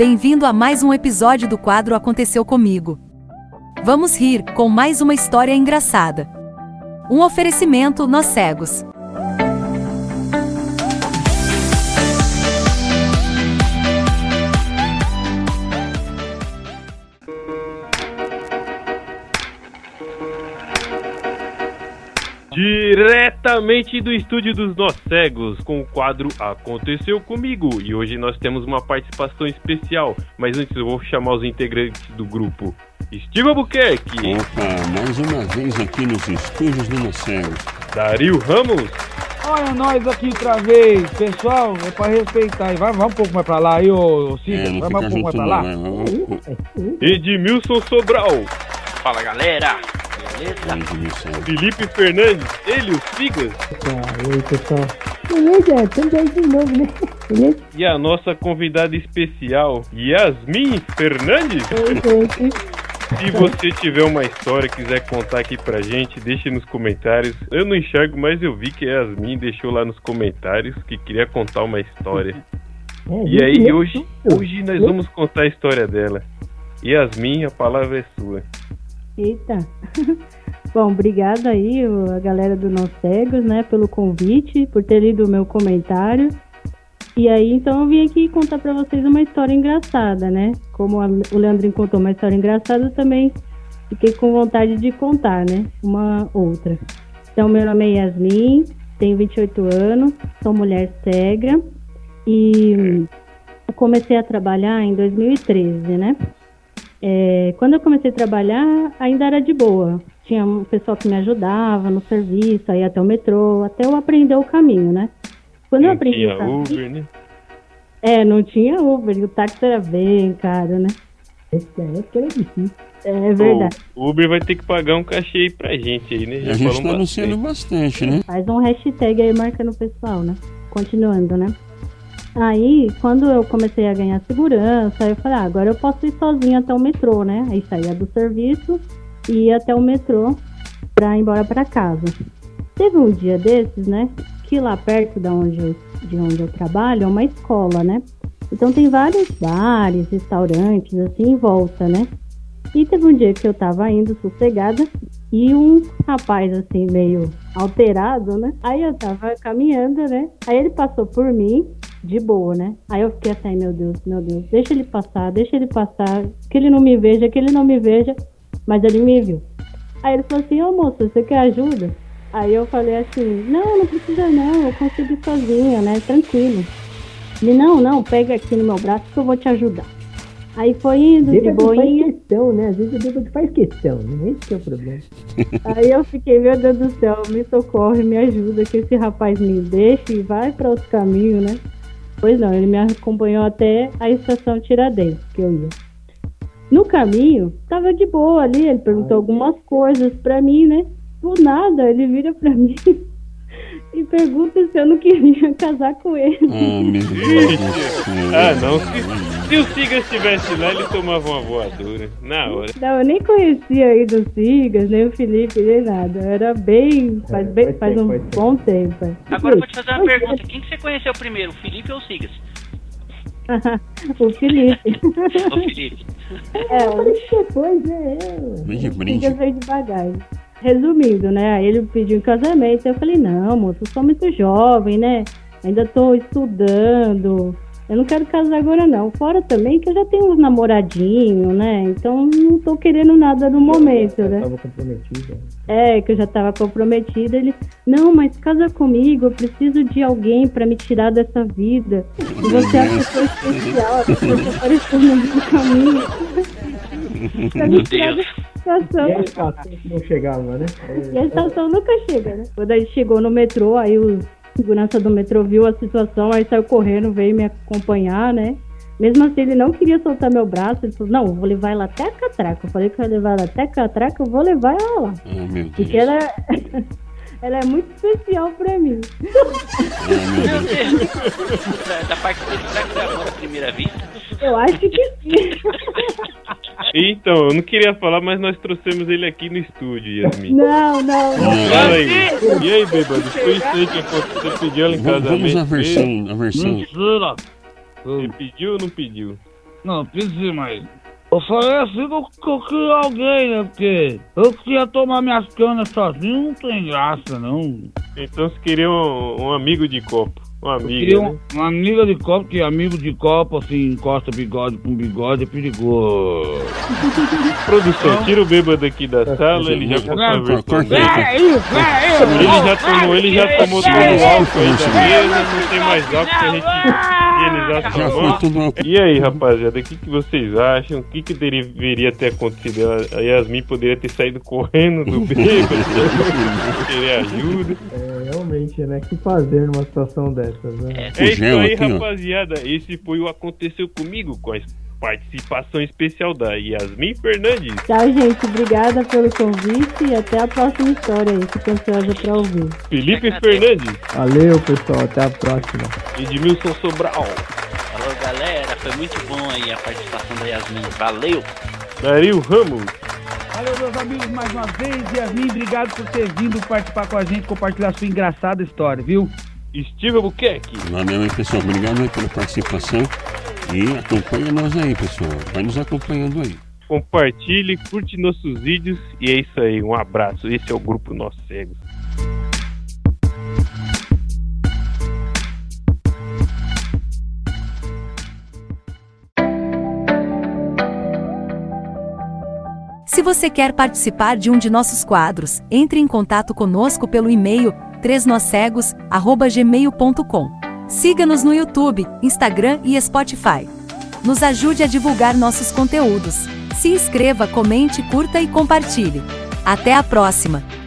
Bem-vindo a mais um episódio do quadro Aconteceu Comigo. Vamos rir com mais uma história engraçada. Um oferecimento Nós Cegos. Diretamente do estúdio dos Nós Cegos, com o quadro Aconteceu Comigo. E hoje nós temos uma participação especial. Mas antes eu vou chamar os integrantes do grupo. Steve Albuquerque. Opa, mais uma vez aqui nos estúdios do Nós Cegos. Dario Ramos. Olha nós aqui outra vez, pessoal, é pra respeitar. Vai, vai um pouco mais pra lá aí, ô, Cid. É, vai mais um pouco mais pra não, lá. vai, vai, vai. Edmilson Sobral. Fala galera, beleza? Felipe Fernandes. Ele, o pessoal. Beleza, estamos aí de novo, né? Beleza? E a nossa convidada especial, Yasmin Fernandes. Oi, gente. Se você tiver uma história e quiser contar aqui pra gente, deixe nos comentários. Eu não enxergo, mas eu vi que a Yasmin deixou lá nos comentários que queria contar uma história. É, E aí, hoje, hoje nós vamos contar a história dela. Yasmin, a palavra é sua. Eita. Bom, obrigada aí, a galera do Nós Cegos, né, pelo convite, por ter lido o meu comentário. E aí, então, eu vim aqui contar pra vocês uma história engraçada, né? Como a- o Leandrinho contou uma história engraçada, eu também fiquei com vontade de contar, né? Uma outra. Então, meu nome é Yasmin, tenho 28 anos, sou mulher cega e comecei a trabalhar em 2013, né? É, quando eu comecei a trabalhar, ainda era de boa. Tinha um pessoal que me ajudava no serviço, aí até o metrô, até eu aprender o caminho, né? Quando eu Não aprendi tinha caminho, Uber, né? é, não tinha Uber, o táxi era bem caro, né? Essa época era difícil. É verdade. O Uber vai ter que pagar um cachê aí pra gente aí, né? A Já gente falamos tá anunciando bastante. bastante, né? Faz um hashtag aí marcando o pessoal, né? Continuando, né? Aí, quando eu comecei a ganhar segurança, eu falei, ah, agora eu posso ir sozinha até o metrô, né? Aí saía do serviço e ia até o metrô pra ir embora pra casa. Teve um dia desses, né? Que lá perto da onde de onde eu trabalho é uma escola, né? Então tem vários bares, restaurantes, assim, em volta, né? E teve um dia que eu tava indo sossegada e um rapaz, assim, meio alterado, né? Aí eu tava caminhando, né? Aí ele passou por mim, de boa, né? Aí eu fiquei assim, meu Deus, meu Deus, deixa ele passar, deixa ele passar, que ele não me veja, que ele não me veja. Mas ele me viu. Aí ele falou assim, ô moça, você quer ajuda? Aí eu falei assim, não, não precisa não, eu consigo sozinha, né? Tranquilo. Ele, não, não, pega aqui no meu braço que eu vou te ajudar. Aí foi indo de Bêbado faz boinha. questão, né? Às vezes o bêbado faz questão, né? Esse que é o problema. Aí eu fiquei, meu Deus do céu, me socorre, me ajuda, que esse rapaz me deixe e vai para outro caminho, né? Pois não, ele me acompanhou até a estação Tiradentes, que eu ia. No caminho, tava de boa ali, ele perguntou algumas coisas pra mim, né? Do nada, ele vira pra mim e pergunta se eu não queria casar com ele. Ah, meu Deus do céu. Ah, não. Se, se o Sigas estivesse lá, ele tomava uma voadora. Na hora. Não, eu nem conhecia aí do Sigas, nem o Felipe, nem nada. Era bem. Faz, É, bem, faz um bom tempo. é. Agora eu vou te fazer uma pergunta. Quem que você conheceu primeiro, o Felipe ou o Sigas? o Felipe. O Felipe. É, o Depois, né? é, Vem de Sigas brinde. veio devagar. Resumindo, né? Aí ele pediu em casamento. Eu falei, não, moço, eu sou muito jovem, né? Ainda tô estudando. Eu não quero casar agora, não. Fora também que eu já tenho uns namoradinhos, né? Então não tô querendo nada no momento, né? Tava comprometida. É, que eu já tava comprometida. Ele, não, mas casa comigo, eu preciso de alguém pra me tirar dessa vida. E você é a pessoa especial, a pessoa que apareceu no meu caminho. pra me tirar dessa situação. E a estação não chegava, né? E a estação nunca chega, né? Quando a gente chegou no metrô, aí o segurança do metrô viu a situação, aí saiu correndo, veio me acompanhar, né? Mesmo assim, ele não queria soltar meu braço. Ele falou, não, eu vou levar ela até a catraca. Eu falei que eu ia levar ela até a catraca, eu vou levar ela lá. Ah, meu Deus. Porque ela, ela é muito especial pra mim. Ah, meu Deus. Deus. Da, da parte dele, será que foi amor à primeira vista? Eu acho que sim. Então, eu não queria falar, mas nós trouxemos ele aqui no estúdio, Yasmin. Não, não, não. Fala aí. E aí, bêbado? Foi isso aí que? Você pediu ela em Vamos, casamento? vamos à mesmo? versão, a versão. Você pediu ou não pediu? Não, precisa, mas. Eu falei assim que eu, que eu queria alguém, né? Porque eu queria tomar minhas canas sozinho, não tem graça, não. Então você queria um, um amigo de copo. Uma amiga. queria né? um- uma amiga de copo, que amigo de copo, assim, encosta bigode com bigode, é perigoso. Produção, tira o bêbado aqui da sala, ele já aí. É isso, é isso! Ele já tomou, ele já tomou todo o álcool aí da mesa, não tem mais álcool pra gente higienizar Já sua uma... E aí, rapaziada, o que, que vocês acham? O que, que deveria ter acontecido? A Yasmin poderia ter saído correndo do bêbado, querer ajuda. É, realmente, né? O que fazer numa situação dessas, né? É, É isso aí, aqui, ó. rapaziada. Esse foi o Aconteceu Comigo, com a participação especial da Yasmin Fernandes. Tchau, gente. Obrigada pelo convite e até a próxima história aí. Fico ansiosa pra ouvir. Felipe Fernandes, Valeu, pessoal. Até a próxima. Edmilson Sobral, Falou, galera. Foi muito bom aí a participação da Yasmin. Valeu. Dario Ramos, Valeu, meus amigos, mais uma vez. Yasmin, obrigado por ter vindo participar com a gente, compartilhar sua engraçada história, viu? Steve Albuquerque, Valeu aí, pessoal. Obrigado aí pela participação. E acompanha nós aí, pessoal. Vai nos acompanhando aí. compartilhe, curte nossos vídeos e é isso aí. Um abraço. Esse é o grupo Nós Cegos. Se você quer participar de um de nossos quadros, entre em contato conosco pelo e-mail 3nocegos@gmail.com. Siga-nos no YouTube, Instagram e Spotify. Nos ajude a divulgar nossos conteúdos. Se inscreva, comente, curta e compartilhe. Até a próxima!